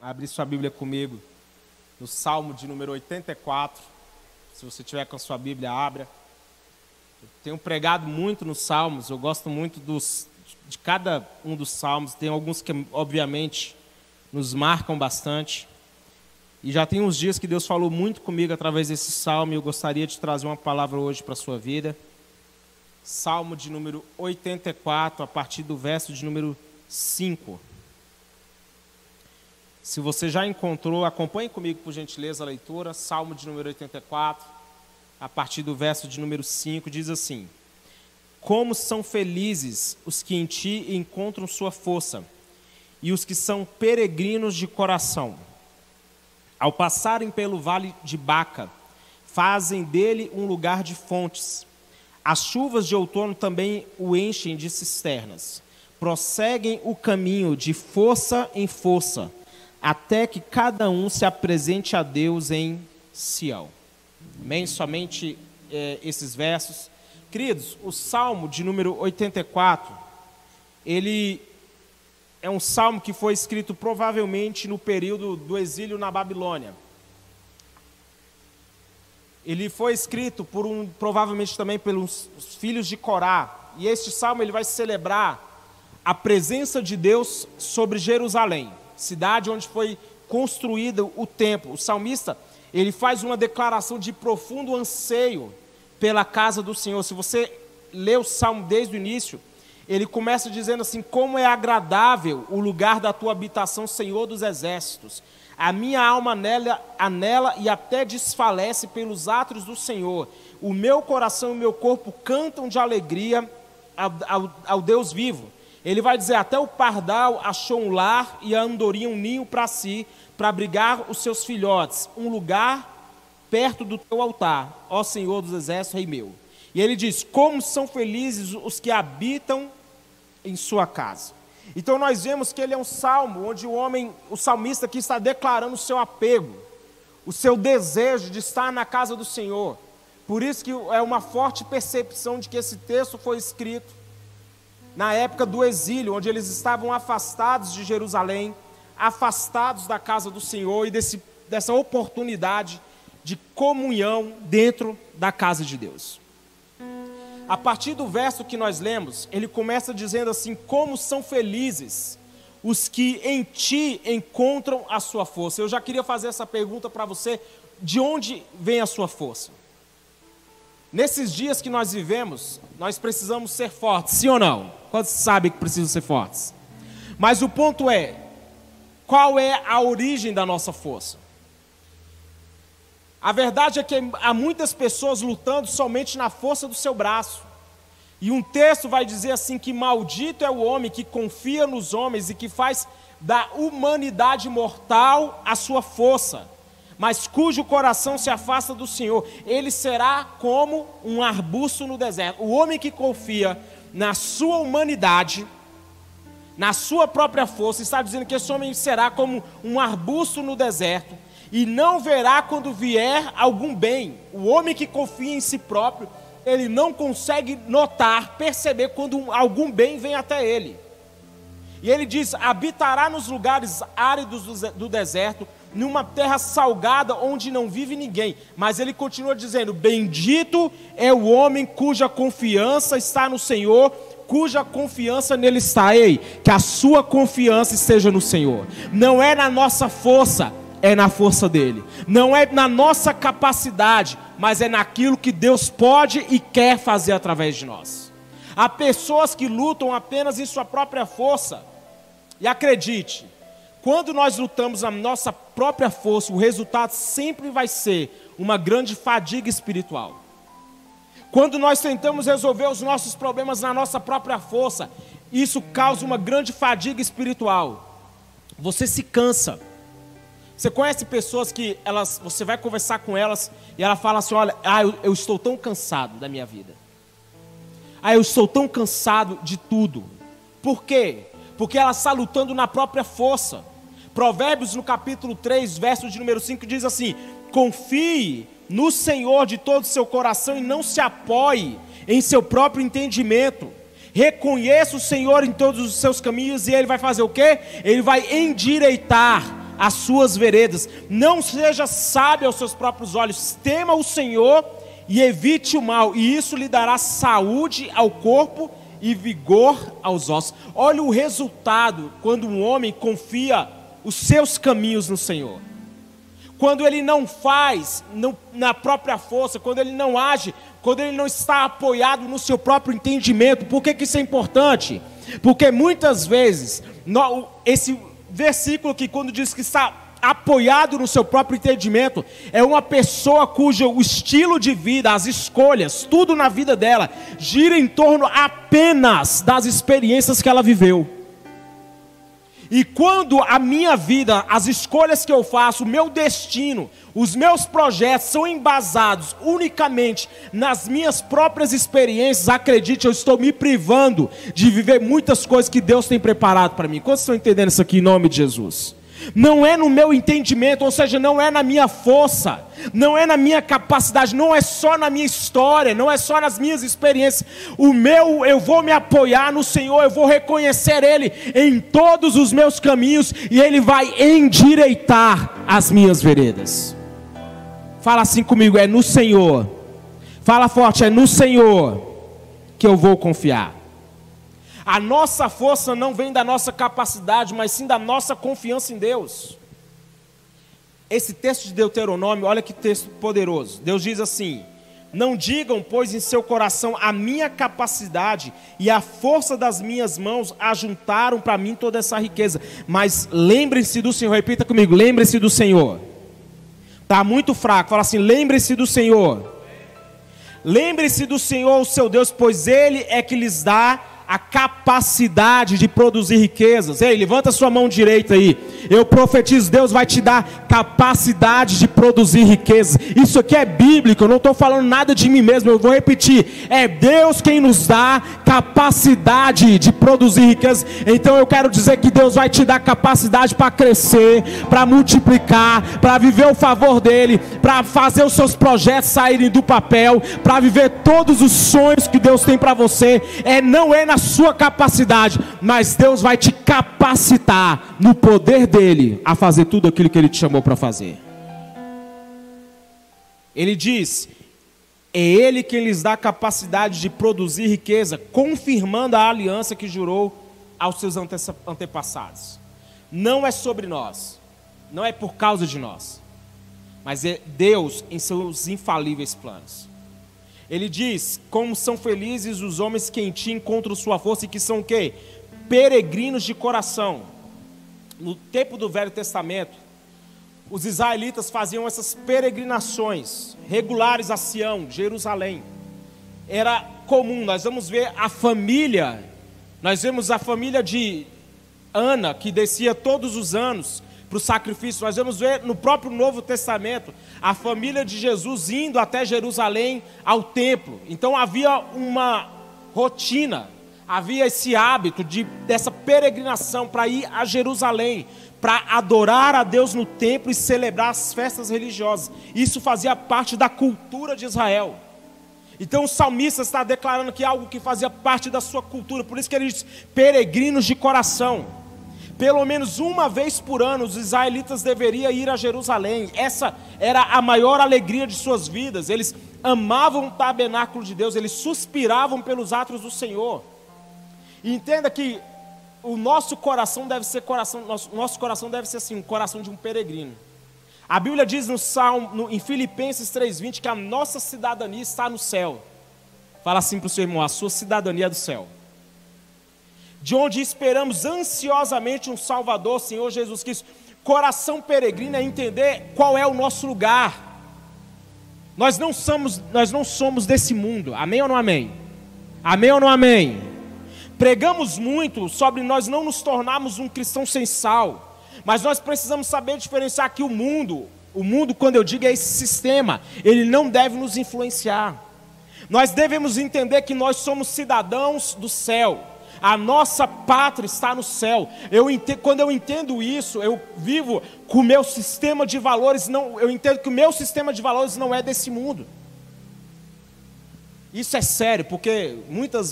abrir sua Bíblia comigo no Salmo de número 84. Se você tiver com a sua Bíblia, abra. Eu tenho pregado muito nos Salmos, eu gosto muito dos, de cada um dos Salmos. Tem alguns que, obviamente, nos marcam bastante. E já tem uns dias que Deus falou muito comigo através desse salmo e eu gostaria de trazer uma palavra hoje para a sua vida. Salmo de número 84, a partir do verso de número 5. Se você já encontrou, acompanhe comigo, por gentileza, a leitura. Salmo de número 84, a partir do verso de número 5, diz assim: Como são felizes os que em ti encontram sua força, e os que são peregrinos de coração. Ao passarem pelo vale de Baca, fazem dele um lugar de fontes. As chuvas de outono também o enchem de cisternas. Prosseguem o caminho de força em força, até que cada um se apresente a Deus em Sião. Amém? Somente é, esses versos. Queridos, o Salmo de número 84, ele é um salmo que foi escrito provavelmente no período do exílio na Babilônia. Ele foi escrito por um, provavelmente também pelos filhos de Corá. E este salmo ele vai celebrar a presença de Deus sobre Jerusalém, cidade onde foi construído o templo. O salmista, ele faz uma declaração de profundo anseio pela casa do Senhor. Se você lê o salmo desde o início, ele começa dizendo assim: Como é agradável o lugar da tua habitação, Senhor dos exércitos. A minha alma anela, anela e até desfalece pelos atos do Senhor. O meu coração e o meu corpo cantam de alegria ao, ao, ao Deus vivo. Ele vai dizer: Até o pardal achou um lar e a andorinha um ninho para si, para abrigar os seus filhotes, um lugar perto do teu altar, ó Senhor dos exércitos, Rei meu. E ele diz: Como são felizes os que habitam em sua casa. Então nós vemos que ele é um salmo onde o homem, o salmista aqui está declarando o seu apego, o seu desejo de estar na casa do Senhor. Por isso que é uma forte percepção de que esse texto foi escrito na época do exílio, onde eles estavam afastados de Jerusalém, afastados da casa do Senhor e desse, dessa oportunidade de comunhão dentro da casa de Deus. A partir do verso que nós lemos, ele começa dizendo assim: Como são felizes os que em ti encontram a sua força. Eu já queria fazer essa pergunta para você: de onde vem a sua força? Nesses dias que nós vivemos, nós precisamos ser fortes, sim ou não? Quantos sabem que precisam ser fortes? Mas o ponto é: qual é a origem da nossa força? A verdade é que há muitas pessoas lutando somente na força do seu braço. E um texto vai dizer assim: que maldito é o homem que confia nos homens e que faz da humanidade mortal a sua força, mas cujo coração se afasta do Senhor. Ele será como um arbusto no deserto. O homem que confia na sua humanidade, na sua própria força, está dizendo que esse homem será como um arbusto no deserto e não verá quando vier algum bem. O homem que confia em si próprio, ele não consegue notar, perceber quando algum bem vem até ele. E ele diz: habitará nos lugares áridos do deserto, numa terra salgada onde não vive ninguém. Mas ele continua dizendo: Bendito é o homem cuja confiança está no Senhor, cuja confiança nele está. Ei, que a sua confiança esteja no Senhor. Não é na nossa força, é na força dele, não é na nossa capacidade, mas é naquilo que Deus pode e quer fazer através de nós. Há pessoas que lutam apenas em sua própria força, e acredite, quando nós lutamos na nossa própria força, o resultado sempre vai ser uma grande fadiga espiritual. Quando nós tentamos resolver os nossos problemas na nossa própria força, isso causa uma grande fadiga espiritual. Você se cansa. Você conhece pessoas que elas, você vai conversar com elas e ela fala assim: olha, ah, eu, eu estou tão cansado da minha vida. Ah, eu estou tão cansado de tudo. Por quê? Porque ela está lutando na própria força. Provérbios no capítulo 3, verso de número 5 diz assim: Confie no Senhor de todo o seu coração e não se apoie em seu próprio entendimento. Reconheça o Senhor em todos os seus caminhos e ele vai fazer o quê? Ele vai endireitar as suas veredas. Não seja sábio aos seus próprios olhos, tema o Senhor e evite o mal, e isso lhe dará saúde ao corpo e vigor aos ossos. Olha o resultado quando um homem confia os seus caminhos no Senhor. Quando ele não faz na própria força, quando ele não age, quando ele não está apoiado no seu próprio entendimento. Por que, que isso é importante? Porque muitas vezes, no, esse versículo que quando diz que está apoiado no seu próprio entendimento, é uma pessoa cujo estilo de vida, as escolhas, tudo na vida dela gira em torno apenas das experiências que ela viveu. E quando a minha vida, as escolhas que eu faço, o meu destino, os meus projetos são embasados unicamente nas minhas próprias experiências, acredite, eu estou me privando de viver muitas coisas que Deus tem preparado para mim. Quantos estão entendendo isso aqui em nome de Jesus? Não é no meu entendimento, ou seja, não é na minha força, não é na minha capacidade, não é só na minha história, não é só nas minhas experiências. O meu, eu vou me apoiar no Senhor, eu vou reconhecer Ele em todos os meus caminhos e Ele vai endireitar as minhas veredas. Fala assim comigo, é no Senhor. Fala forte, é no Senhor que eu vou confiar. A nossa força não vem da nossa capacidade, mas sim da nossa confiança em Deus. Esse texto de Deuteronômio, olha que texto poderoso. Deus diz assim: Não digam, pois, em seu coração, a minha capacidade e a força das minhas mãos ajuntaram para mim toda essa riqueza. Mas lembrem-se do Senhor, repita comigo: lembrem-se do Senhor. Está muito fraco, fala assim: lembrem-se do Senhor. Lembre-se do Senhor, o seu Deus, pois Ele é que lhes dá a capacidade de produzir riquezas. Ei, levanta sua mão direita aí. Eu profetizo, Deus vai te dar capacidade de produzir riquezas. Isso aqui é bíblico, eu não estou falando nada de mim mesmo, eu vou repetir. É Deus quem nos dá capacidade de produzir riquezas. Então eu quero dizer que Deus vai te dar capacidade para crescer, para multiplicar, para viver o favor dEle, para fazer os seus projetos saírem do papel, para viver todos os sonhos que Deus tem para você. É não é na sua capacidade, mas Deus vai te capacitar no poder dele a fazer tudo aquilo que ele te chamou para fazer. Ele diz: é Ele quem lhes dá a capacidade de produzir riqueza, confirmando a aliança que jurou aos seus antepassados. Não é sobre nós, não é por causa de nós, mas é Deus em seus infalíveis planos. Ele diz: Como são felizes os homens que em ti encontram sua força e que são o quê? Peregrinos de coração. No tempo do Velho Testamento, os israelitas faziam essas peregrinações regulares a Sião, Jerusalém. Era comum, nós vamos ver a família, nós vemos a família de Ana, que descia todos os anos para o sacrifício. Nós vamos ver no próprio Novo Testamento a família de Jesus indo até Jerusalém ao templo. Então havia uma rotina, havia esse hábito de dessa peregrinação para ir a Jerusalém, para adorar a Deus no templo e celebrar as festas religiosas. Isso fazia parte da cultura de Israel. Então o salmista está declarando que é algo que fazia parte da sua cultura, por isso que ele diz peregrinos de coração. Pelo menos uma vez por ano os israelitas deveriam ir a Jerusalém. Essa era a maior alegria de suas vidas. Eles amavam o tabernáculo de Deus, eles suspiravam pelos atos do Senhor. E entenda que o nosso coração deve ser coração, nosso, nosso coração deve ser assim, um coração de um peregrino. A Bíblia diz no Salmo, no, em Filipenses 3:20 que a nossa cidadania está no céu. Fala assim para o seu irmão, a sua cidadania é do céu de onde esperamos ansiosamente um Salvador, Senhor Jesus Cristo. Coração peregrino é entender qual é o nosso lugar. Nós não somos, nós não somos desse mundo. Amém ou não amém? Amém ou não amém? Pregamos muito sobre nós não nos tornarmos um cristão sem sal, mas nós precisamos saber diferenciar que o mundo, o mundo, quando eu digo é esse sistema, ele não deve nos influenciar. Nós devemos entender que nós somos cidadãos do céu. A nossa pátria está no céu. Eu entendo, quando eu entendo isso, eu vivo com o meu sistema de valores. Não, eu entendo que o meu sistema de valores não é desse mundo. Isso é sério, porque muitas